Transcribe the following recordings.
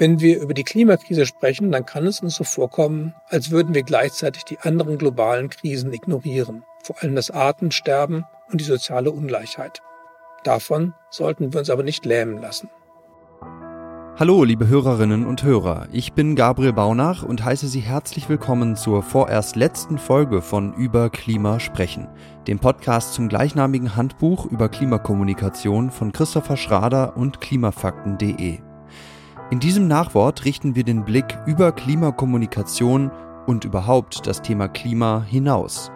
Wenn wir über die Klimakrise sprechen, dann kann es uns so vorkommen, als würden wir gleichzeitig die anderen globalen Krisen ignorieren, vor allem das Artensterben und die soziale Ungleichheit. Davon sollten wir uns aber nicht lähmen lassen. Hallo, liebe Hörerinnen und Hörer. Ich bin Gabriel Baunach und heiße Sie herzlich willkommen zur vorerst letzten Folge von Über Klima sprechen, dem Podcast zum gleichnamigen Handbuch über Klimakommunikation von Christopher Schrader und klimafakten.de. In diesem Nachwort richten wir den Blick über Klimakommunikation und überhaupt das Thema Klima hinaus.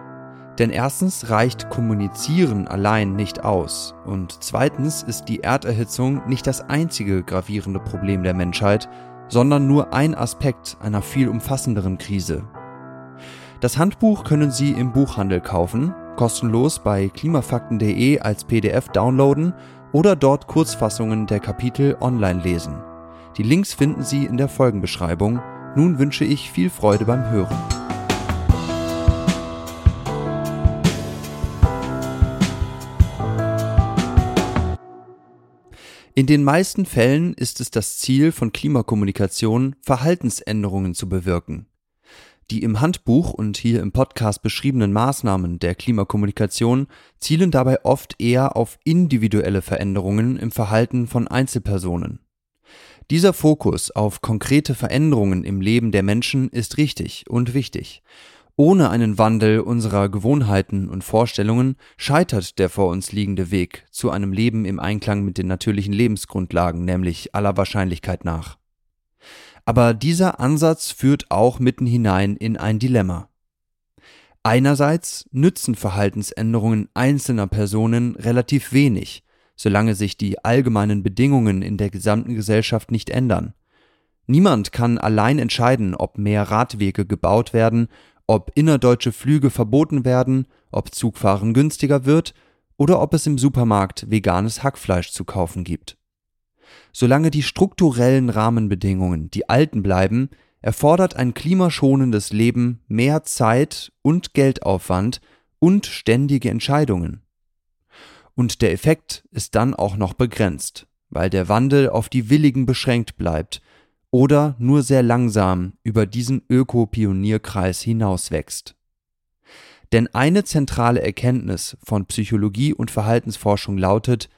Denn erstens reicht Kommunizieren allein nicht aus und zweitens ist die Erderhitzung nicht das einzige gravierende Problem der Menschheit, sondern nur ein Aspekt einer viel umfassenderen Krise. Das Handbuch können Sie im Buchhandel kaufen, kostenlos bei klimafakten.de als PDF downloaden oder dort Kurzfassungen der Kapitel online lesen. Die Links finden Sie in der Folgenbeschreibung. Nun wünsche ich viel Freude beim Hören. In den meisten Fällen ist es das Ziel von Klimakommunikation, Verhaltensänderungen zu bewirken. Die im Handbuch und hier im Podcast beschriebenen Maßnahmen der Klimakommunikation zielen dabei oft eher auf individuelle Veränderungen im Verhalten von Einzelpersonen. Dieser Fokus auf konkrete Veränderungen im Leben der Menschen ist richtig und wichtig. Ohne einen Wandel unserer Gewohnheiten und Vorstellungen scheitert der vor uns liegende Weg zu einem Leben im Einklang mit den natürlichen Lebensgrundlagen, nämlich aller Wahrscheinlichkeit nach. Aber dieser Ansatz führt auch mitten hinein in ein Dilemma. Einerseits nützen Verhaltensänderungen einzelner Personen relativ wenig, solange sich die allgemeinen Bedingungen in der gesamten Gesellschaft nicht ändern. Niemand kann allein entscheiden, ob mehr Radwege gebaut werden, ob innerdeutsche Flüge verboten werden, ob Zugfahren günstiger wird oder ob es im Supermarkt veganes Hackfleisch zu kaufen gibt. Solange die strukturellen Rahmenbedingungen die alten bleiben, erfordert ein klimaschonendes Leben mehr Zeit und Geldaufwand und ständige Entscheidungen. Und der Effekt ist dann auch noch begrenzt, weil der Wandel auf die Willigen beschränkt bleibt oder nur sehr langsam über diesen Öko-Pionierkreis hinauswächst. Denn eine zentrale Erkenntnis von Psychologie und Verhaltensforschung lautet,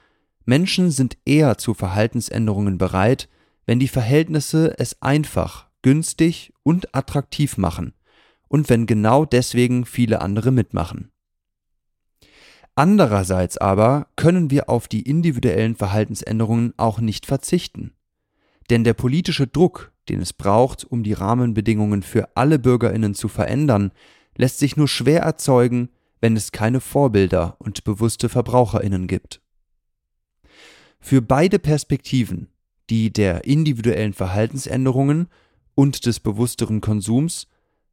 Menschen sind eher zu Verhaltensänderungen bereit, wenn die Verhältnisse es einfach, günstig und attraktiv machen und wenn genau deswegen viele andere mitmachen. Andererseits aber können wir auf die individuellen Verhaltensänderungen auch nicht verzichten. Denn der politische Druck, den es braucht, um die Rahmenbedingungen für alle Bürgerinnen zu verändern, lässt sich nur schwer erzeugen, wenn es keine Vorbilder und bewusste Verbraucherinnen gibt. Für beide Perspektiven, die der individuellen Verhaltensänderungen und des bewussteren Konsums,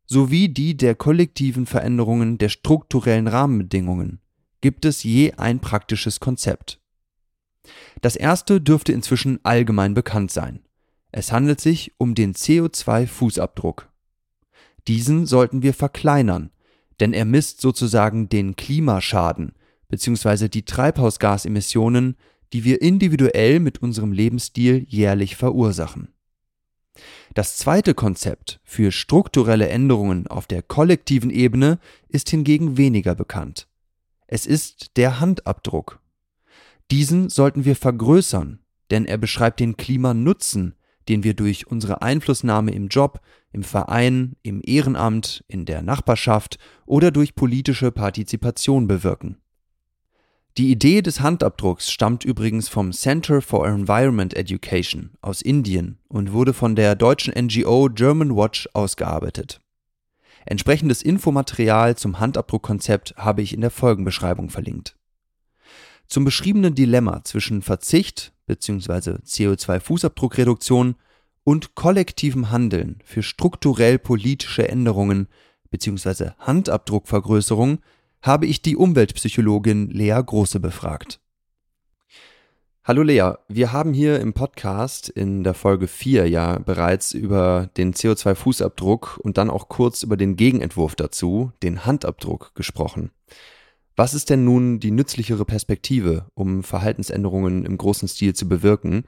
sowie die der kollektiven Veränderungen der strukturellen Rahmenbedingungen, gibt es je ein praktisches Konzept. Das erste dürfte inzwischen allgemein bekannt sein. Es handelt sich um den CO2-Fußabdruck. Diesen sollten wir verkleinern, denn er misst sozusagen den Klimaschaden bzw. die Treibhausgasemissionen, die wir individuell mit unserem Lebensstil jährlich verursachen. Das zweite Konzept für strukturelle Änderungen auf der kollektiven Ebene ist hingegen weniger bekannt. Es ist der Handabdruck. Diesen sollten wir vergrößern, denn er beschreibt den Klimanutzen, den wir durch unsere Einflussnahme im Job, im Verein, im Ehrenamt, in der Nachbarschaft oder durch politische Partizipation bewirken. Die Idee des Handabdrucks stammt übrigens vom Center for Environment Education aus Indien und wurde von der deutschen NGO German Watch ausgearbeitet. Entsprechendes Infomaterial zum Handabdruckkonzept habe ich in der Folgenbeschreibung verlinkt. Zum beschriebenen Dilemma zwischen Verzicht bzw. CO2-Fußabdruckreduktion und kollektivem Handeln für strukturell politische Änderungen bzw. Handabdruckvergrößerung habe ich die Umweltpsychologin Lea Große befragt. Hallo Lea, wir haben hier im Podcast in der Folge 4 ja bereits über den CO2-Fußabdruck und dann auch kurz über den Gegenentwurf dazu, den Handabdruck, gesprochen. Was ist denn nun die nützlichere Perspektive, um Verhaltensänderungen im großen Stil zu bewirken?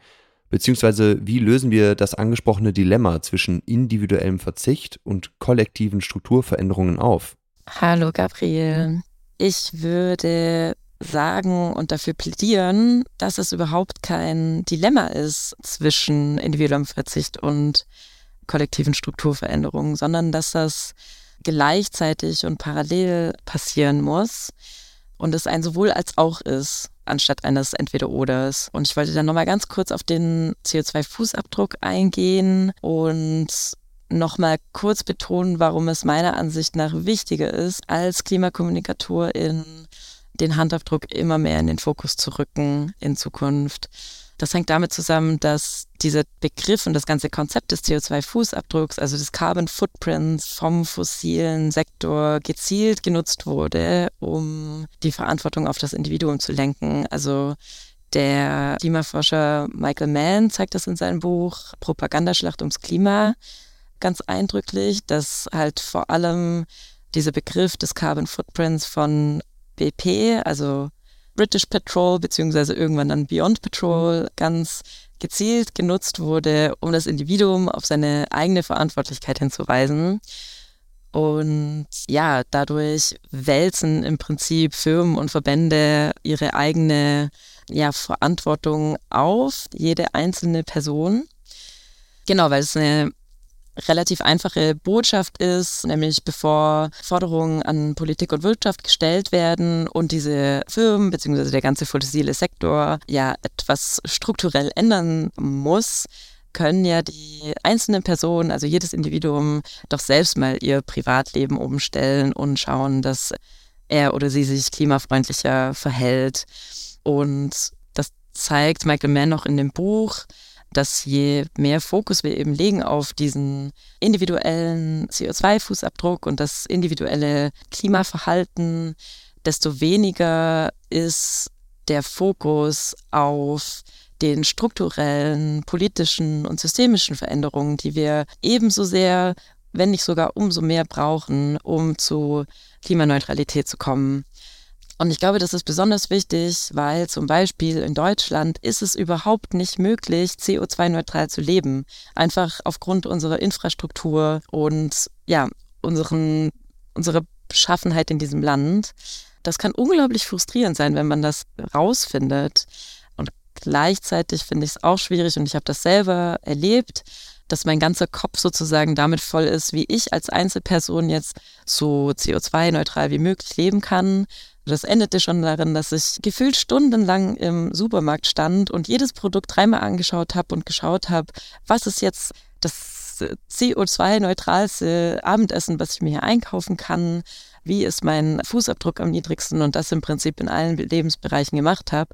Beziehungsweise wie lösen wir das angesprochene Dilemma zwischen individuellem Verzicht und kollektiven Strukturveränderungen auf? Hallo Gabriel. Ich würde sagen und dafür plädieren, dass es überhaupt kein Dilemma ist zwischen individuellem Verzicht und kollektiven Strukturveränderungen, sondern dass das gleichzeitig und parallel passieren muss und es ein sowohl als auch ist, anstatt eines Entweder-Oders. Und ich wollte dann nochmal ganz kurz auf den CO2-Fußabdruck eingehen und nochmal kurz betonen, warum es meiner Ansicht nach wichtiger ist, als Klimakommunikatorin den Handabdruck immer mehr in den Fokus zu rücken in Zukunft. Das hängt damit zusammen, dass dieser Begriff und das ganze Konzept des CO2-Fußabdrucks, also des Carbon Footprints vom fossilen Sektor gezielt genutzt wurde, um die Verantwortung auf das Individuum zu lenken. Also der Klimaforscher Michael Mann zeigt das in seinem Buch Propagandaschlacht ums Klima ganz eindrücklich, dass halt vor allem dieser Begriff des Carbon Footprints von BP, also British Patrol, beziehungsweise irgendwann dann Beyond Patrol, ganz gezielt genutzt wurde, um das Individuum auf seine eigene Verantwortlichkeit hinzuweisen. Und ja, dadurch wälzen im Prinzip Firmen und Verbände ihre eigene ja, Verantwortung auf, jede einzelne Person. Genau, weil es eine relativ einfache Botschaft ist, nämlich bevor Forderungen an Politik und Wirtschaft gestellt werden und diese Firmen bzw. der ganze fossile Sektor ja etwas strukturell ändern muss, können ja die einzelnen Personen, also jedes Individuum, doch selbst mal ihr Privatleben umstellen und schauen, dass er oder sie sich klimafreundlicher verhält. Und das zeigt Michael Mann noch in dem Buch, dass je mehr Fokus wir eben legen auf diesen individuellen CO2-Fußabdruck und das individuelle Klimaverhalten, desto weniger ist der Fokus auf den strukturellen, politischen und systemischen Veränderungen, die wir ebenso sehr, wenn nicht sogar umso mehr brauchen, um zu Klimaneutralität zu kommen. Und ich glaube, das ist besonders wichtig, weil zum Beispiel in Deutschland ist es überhaupt nicht möglich, CO2-neutral zu leben. Einfach aufgrund unserer Infrastruktur und ja, unseren, unserer Beschaffenheit in diesem Land. Das kann unglaublich frustrierend sein, wenn man das rausfindet. Und gleichzeitig finde ich es auch schwierig und ich habe das selber erlebt, dass mein ganzer Kopf sozusagen damit voll ist, wie ich als Einzelperson jetzt so CO2-neutral wie möglich leben kann das endete schon darin, dass ich gefühlt stundenlang im Supermarkt stand und jedes Produkt dreimal angeschaut habe und geschaut habe, was ist jetzt das CO2-neutralste Abendessen, was ich mir hier einkaufen kann, wie ist mein Fußabdruck am niedrigsten und das im Prinzip in allen Lebensbereichen gemacht habe.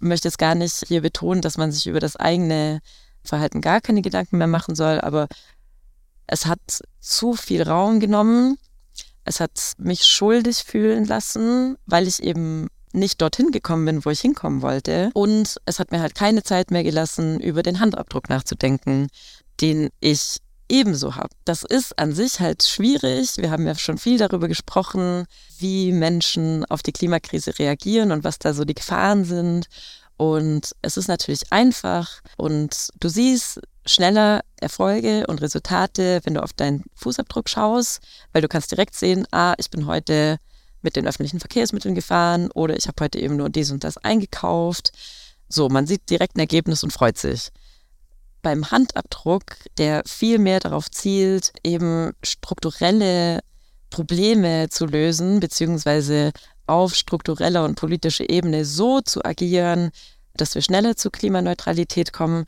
Ich möchte jetzt gar nicht hier betonen, dass man sich über das eigene Verhalten gar keine Gedanken mehr machen soll, aber es hat zu viel Raum genommen es hat mich schuldig fühlen lassen, weil ich eben nicht dorthin gekommen bin, wo ich hinkommen wollte. Und es hat mir halt keine Zeit mehr gelassen, über den Handabdruck nachzudenken, den ich ebenso habe. Das ist an sich halt schwierig. Wir haben ja schon viel darüber gesprochen, wie Menschen auf die Klimakrise reagieren und was da so die Gefahren sind. Und es ist natürlich einfach und du siehst schneller Erfolge und Resultate, wenn du auf deinen Fußabdruck schaust, weil du kannst direkt sehen, ah, ich bin heute mit den öffentlichen Verkehrsmitteln gefahren oder ich habe heute eben nur dies und das eingekauft. So, man sieht direkt ein Ergebnis und freut sich. Beim Handabdruck, der viel mehr darauf zielt, eben strukturelle Probleme zu lösen, beziehungsweise auf struktureller und politischer Ebene so zu agieren, dass wir schneller zu Klimaneutralität kommen,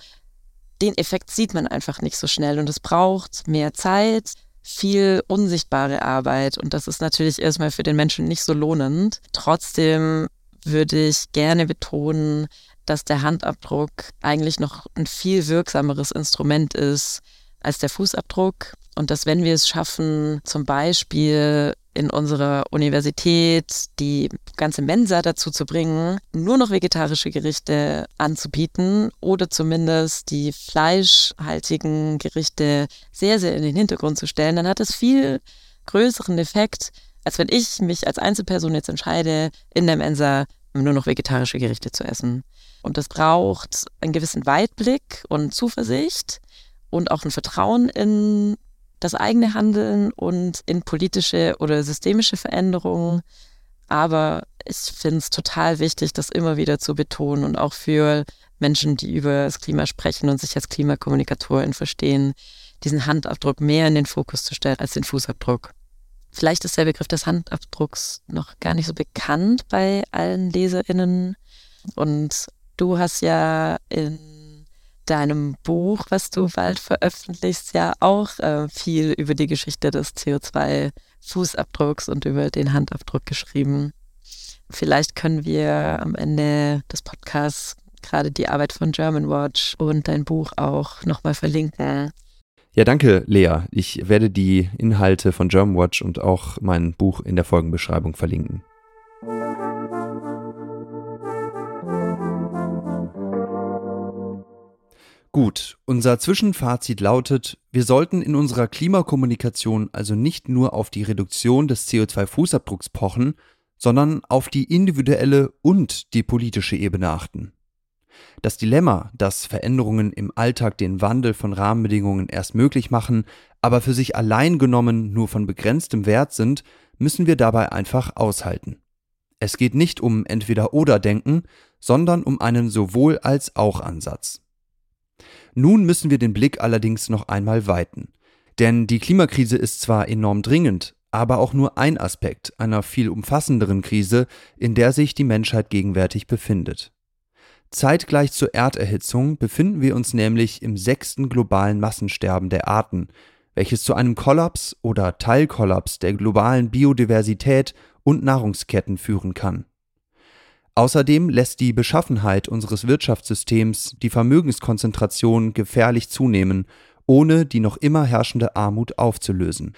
den Effekt sieht man einfach nicht so schnell und es braucht mehr Zeit, viel unsichtbare Arbeit und das ist natürlich erstmal für den Menschen nicht so lohnend. Trotzdem würde ich gerne betonen, dass der Handabdruck eigentlich noch ein viel wirksameres Instrument ist als der Fußabdruck und dass wenn wir es schaffen, zum Beispiel in unserer Universität die ganze Mensa dazu zu bringen, nur noch vegetarische Gerichte anzubieten oder zumindest die fleischhaltigen Gerichte sehr, sehr in den Hintergrund zu stellen, dann hat das viel größeren Effekt, als wenn ich mich als Einzelperson jetzt entscheide, in der Mensa nur noch vegetarische Gerichte zu essen. Und das braucht einen gewissen Weitblick und Zuversicht und auch ein Vertrauen in das eigene Handeln und in politische oder systemische Veränderungen. Aber ich finde es total wichtig, das immer wieder zu betonen und auch für Menschen, die über das Klima sprechen und sich als Klimakommunikatoren verstehen, diesen Handabdruck mehr in den Fokus zu stellen als den Fußabdruck. Vielleicht ist der Begriff des Handabdrucks noch gar nicht so bekannt bei allen LeserInnen. Und du hast ja in deinem Buch, was du bald veröffentlichst, ja auch äh, viel über die Geschichte des CO2-Fußabdrucks und über den Handabdruck geschrieben. Vielleicht können wir am Ende des Podcasts gerade die Arbeit von German Watch und dein Buch auch nochmal verlinken. Ja, danke, Lea. Ich werde die Inhalte von Germanwatch und auch mein Buch in der Folgenbeschreibung verlinken. Gut, unser Zwischenfazit lautet, wir sollten in unserer Klimakommunikation also nicht nur auf die Reduktion des CO2-Fußabdrucks pochen, sondern auf die individuelle und die politische Ebene achten. Das Dilemma, dass Veränderungen im Alltag den Wandel von Rahmenbedingungen erst möglich machen, aber für sich allein genommen nur von begrenztem Wert sind, müssen wir dabei einfach aushalten. Es geht nicht um entweder oder Denken, sondern um einen sowohl als auch Ansatz. Nun müssen wir den Blick allerdings noch einmal weiten. Denn die Klimakrise ist zwar enorm dringend, aber auch nur ein Aspekt einer viel umfassenderen Krise, in der sich die Menschheit gegenwärtig befindet. Zeitgleich zur Erderhitzung befinden wir uns nämlich im sechsten globalen Massensterben der Arten, welches zu einem Kollaps oder Teilkollaps der globalen Biodiversität und Nahrungsketten führen kann. Außerdem lässt die Beschaffenheit unseres Wirtschaftssystems die Vermögenskonzentration gefährlich zunehmen, ohne die noch immer herrschende Armut aufzulösen,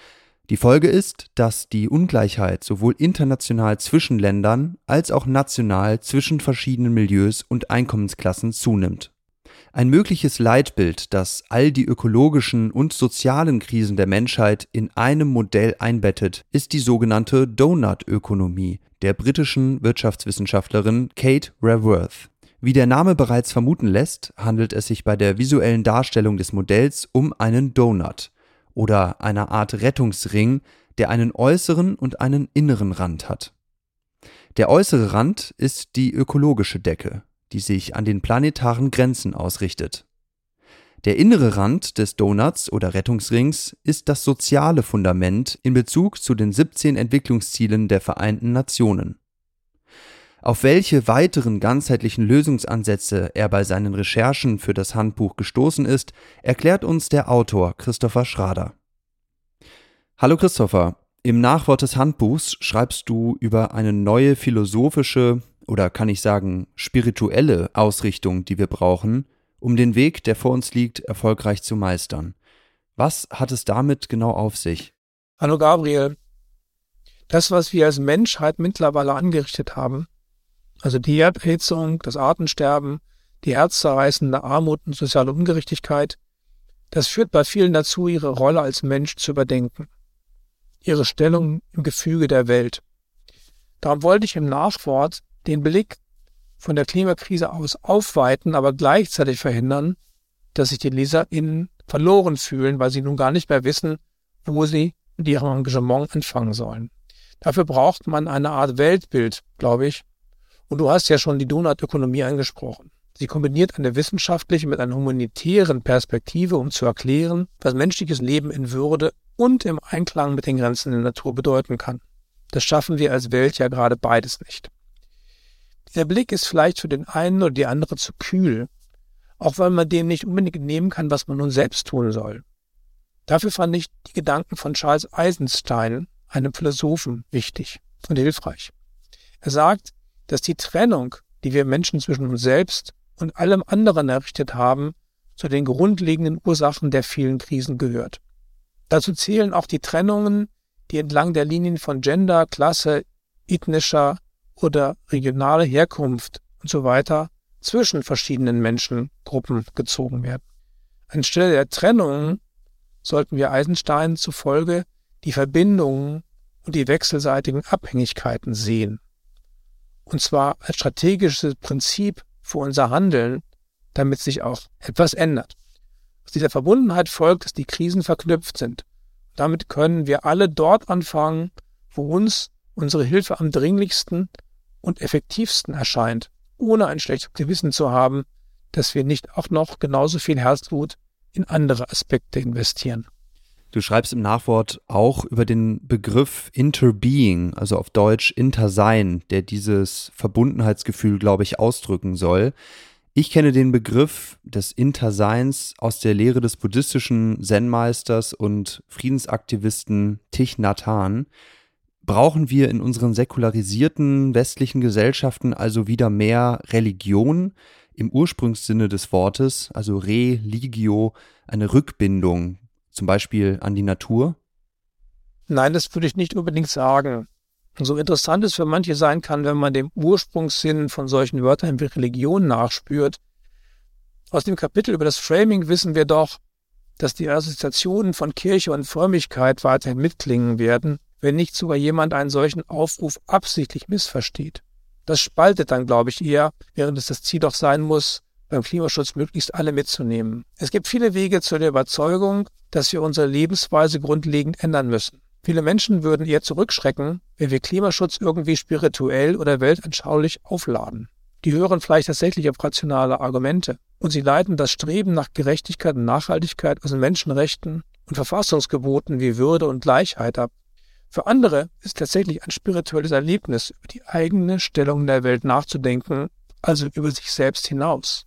die Folge ist, dass die Ungleichheit sowohl international zwischen Ländern als auch national zwischen verschiedenen Milieus und Einkommensklassen zunimmt. Ein mögliches Leitbild, das all die ökologischen und sozialen Krisen der Menschheit in einem Modell einbettet, ist die sogenannte Donut-Ökonomie der britischen Wirtschaftswissenschaftlerin Kate Raworth. Wie der Name bereits vermuten lässt, handelt es sich bei der visuellen Darstellung des Modells um einen Donut, oder einer Art Rettungsring, der einen äußeren und einen inneren Rand hat. Der äußere Rand ist die ökologische Decke, die sich an den planetaren Grenzen ausrichtet. Der innere Rand des Donuts oder Rettungsrings ist das soziale Fundament in Bezug zu den 17 Entwicklungszielen der Vereinten Nationen. Auf welche weiteren ganzheitlichen Lösungsansätze er bei seinen Recherchen für das Handbuch gestoßen ist, erklärt uns der Autor Christopher Schrader. Hallo Christopher, im Nachwort des Handbuchs schreibst du über eine neue philosophische oder kann ich sagen spirituelle Ausrichtung, die wir brauchen, um den Weg, der vor uns liegt, erfolgreich zu meistern. Was hat es damit genau auf sich? Hallo Gabriel. Das, was wir als Menschheit mittlerweile angerichtet haben, also die Erderhitzung, das Artensterben, die herzzerreißende Armut und soziale Ungerechtigkeit, das führt bei vielen dazu, ihre Rolle als Mensch zu überdenken, ihre Stellung im Gefüge der Welt. Darum wollte ich im Nachwort den Blick von der Klimakrise aus aufweiten, aber gleichzeitig verhindern, dass sich die LeserInnen verloren fühlen, weil sie nun gar nicht mehr wissen, wo sie mit ihrem Engagement anfangen sollen. Dafür braucht man eine Art Weltbild, glaube ich, und du hast ja schon die Donutökonomie angesprochen. Sie kombiniert eine wissenschaftliche mit einer humanitären Perspektive, um zu erklären, was menschliches Leben in Würde und im Einklang mit den Grenzen der Natur bedeuten kann. Das schaffen wir als Welt ja gerade beides nicht. Dieser Blick ist vielleicht für den einen oder die andere zu kühl, auch weil man dem nicht unbedingt nehmen kann, was man nun selbst tun soll. Dafür fand ich die Gedanken von Charles Eisenstein, einem Philosophen, wichtig und hilfreich. Er sagt, dass die Trennung, die wir Menschen zwischen uns selbst und allem anderen errichtet haben, zu den grundlegenden Ursachen der vielen Krisen gehört. Dazu zählen auch die Trennungen, die entlang der Linien von Gender, Klasse, ethnischer oder regionaler Herkunft und so weiter zwischen verschiedenen Menschengruppen gezogen werden. Anstelle der Trennungen sollten wir Eisenstein zufolge die Verbindungen und die wechselseitigen Abhängigkeiten sehen Und zwar als strategisches Prinzip für unser Handeln, damit sich auch etwas ändert. Aus dieser Verbundenheit folgt, dass die Krisen verknüpft sind. Damit können wir alle dort anfangen, wo uns unsere Hilfe am dringlichsten und effektivsten erscheint, ohne ein schlechtes Gewissen zu haben, dass wir nicht auch noch genauso viel Herzblut in andere Aspekte investieren. Du schreibst im Nachwort auch über den Begriff Interbeing, also auf Deutsch Intersein, der dieses Verbundenheitsgefühl, glaube ich, ausdrücken soll. Ich kenne den Begriff des Interseins aus der Lehre des buddhistischen Zen-Meisters und Friedensaktivisten Thich Nhat Hanh. Brauchen wir in unseren säkularisierten westlichen Gesellschaften also wieder mehr Religion im Ursprungssinne des Wortes, also Religio, eine Rückbindung, zum Beispiel an die Natur? Nein, das würde ich nicht unbedingt sagen. So interessant es für manche sein kann, wenn man dem Ursprungssinn von solchen Wörtern wie Religion nachspürt. Aus dem Kapitel über das Framing wissen wir doch, dass die Assoziationen von Kirche und Frömmigkeit weiterhin mitklingen werden, wenn nicht sogar jemand einen solchen Aufruf absichtlich missversteht. Das spaltet dann, glaube ich, eher, während es das Ziel doch sein muss, beim Klimaschutz möglichst alle mitzunehmen. Es gibt viele Wege zu der Überzeugung, dass wir unsere Lebensweise grundlegend ändern müssen. Viele Menschen würden eher zurückschrecken, wenn wir Klimaschutz irgendwie spirituell oder weltanschaulich aufladen. Die hören vielleicht tatsächlich auf rationale Argumente und sie leiten das Streben nach Gerechtigkeit und Nachhaltigkeit aus den Menschenrechten und Verfassungsgeboten wie Würde und Gleichheit ab. Für andere ist tatsächlich ein spirituelles Erlebnis, über die eigene Stellung in der Welt nachzudenken, also über sich selbst hinaus.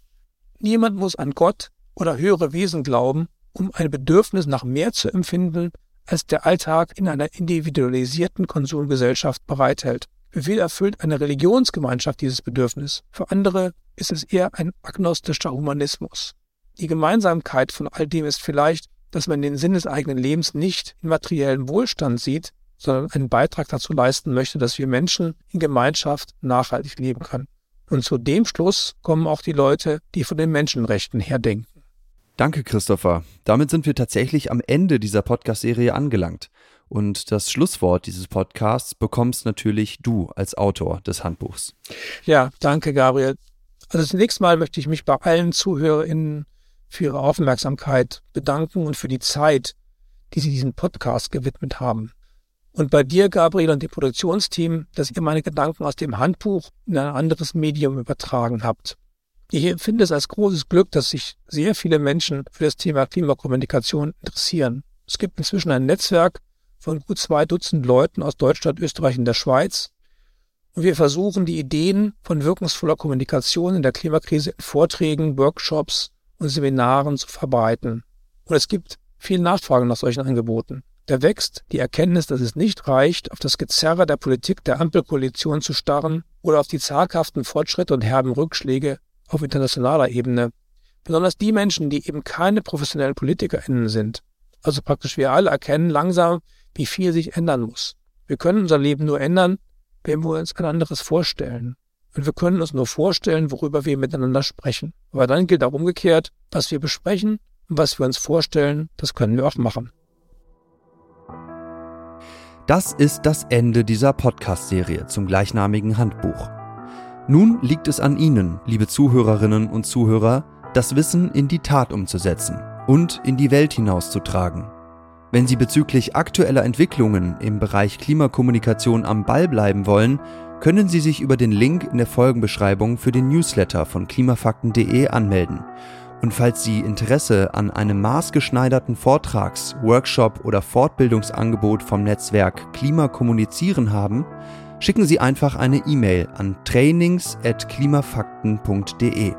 Niemand muss an Gott oder höhere Wesen glauben, um ein Bedürfnis nach mehr zu empfinden, als der Alltag in einer individualisierten Konsumgesellschaft bereithält. Für viele erfüllt eine Religionsgemeinschaft dieses Bedürfnis. Für andere ist es eher ein agnostischer Humanismus. Die Gemeinsamkeit von all dem ist vielleicht, dass man den Sinn des eigenen Lebens nicht in materiellen Wohlstand sieht, sondern einen Beitrag dazu leisten möchte, dass wir Menschen in Gemeinschaft nachhaltig leben können. Und zu dem Schluss kommen auch die Leute, die von den Menschenrechten her denken. Danke, Christopher. Damit sind wir tatsächlich am Ende dieser Podcast-Serie angelangt. Und das Schlusswort dieses Podcasts bekommst natürlich du als Autor des Handbuchs. Ja, danke, Gabriel. Also zunächst mal möchte ich mich bei allen ZuhörerInnen für ihre Aufmerksamkeit bedanken und für die Zeit, die sie diesem Podcast gewidmet haben. Und bei dir, Gabriel, und dem Produktionsteam, dass ihr meine Gedanken aus dem Handbuch in ein anderes Medium übertragen habt. Ich empfinde es als großes Glück, dass sich sehr viele Menschen für das Thema Klimakommunikation interessieren. Es gibt inzwischen ein Netzwerk von gut zwei Dutzend Leuten aus Deutschland, Österreich und der Schweiz. Und wir versuchen, die Ideen von wirkungsvoller Kommunikation in der Klimakrise in Vorträgen, Workshops und Seminaren zu verbreiten. Und es gibt viel Nachfrage nach solchen Angeboten. Da wächst die Erkenntnis, dass es nicht reicht, auf das Gezerre der Politik der Ampelkoalition zu starren oder auf die zaghaften Fortschritte und herben Rückschläge auf internationaler Ebene. Besonders die Menschen, die eben keine professionellen PolitikerInnen sind. Also praktisch wir alle erkennen langsam, wie viel sich ändern muss. Wir können unser Leben nur ändern, wenn wir uns ein anderes vorstellen. Und wir können uns nur vorstellen, worüber wir miteinander sprechen. Aber dann gilt auch umgekehrt, was wir besprechen und was wir uns vorstellen, das können wir auch machen. Das ist das Ende dieser Podcast-Serie zum gleichnamigen Handbuch. Nun liegt es an Ihnen, liebe Zuhörerinnen und Zuhörer, das Wissen in die Tat umzusetzen und in die Welt hinauszutragen. Wenn Sie bezüglich aktueller Entwicklungen im Bereich Klimakommunikation am Ball bleiben wollen, können Sie sich über den Link in der Folgenbeschreibung für den Newsletter von klimafakten.de anmelden. Und falls Sie Interesse an einem maßgeschneiderten Vortrags-, Workshop oder Fortbildungsangebot vom Netzwerk Klimakommunizieren haben, schicken Sie einfach eine E-Mail an trainings.klimafakten.de.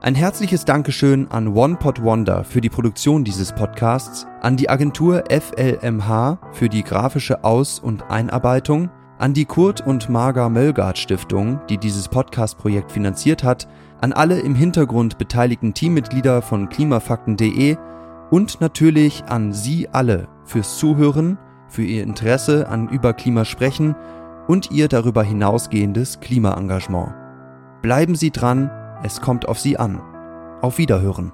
Ein herzliches Dankeschön an OnePod Wonder für die Produktion dieses Podcasts, an die Agentur FLMH für die grafische Aus- und Einarbeitung, an die Kurt und Marga Möllgard Stiftung, die dieses Podcast-Projekt finanziert hat, an alle im Hintergrund beteiligten Teammitglieder von klimafakten.de und natürlich an Sie alle fürs Zuhören, für Ihr Interesse an über Klima sprechen und ihr darüber hinausgehendes Klimaengagement. Bleiben Sie dran, es kommt auf Sie an. Auf Wiederhören.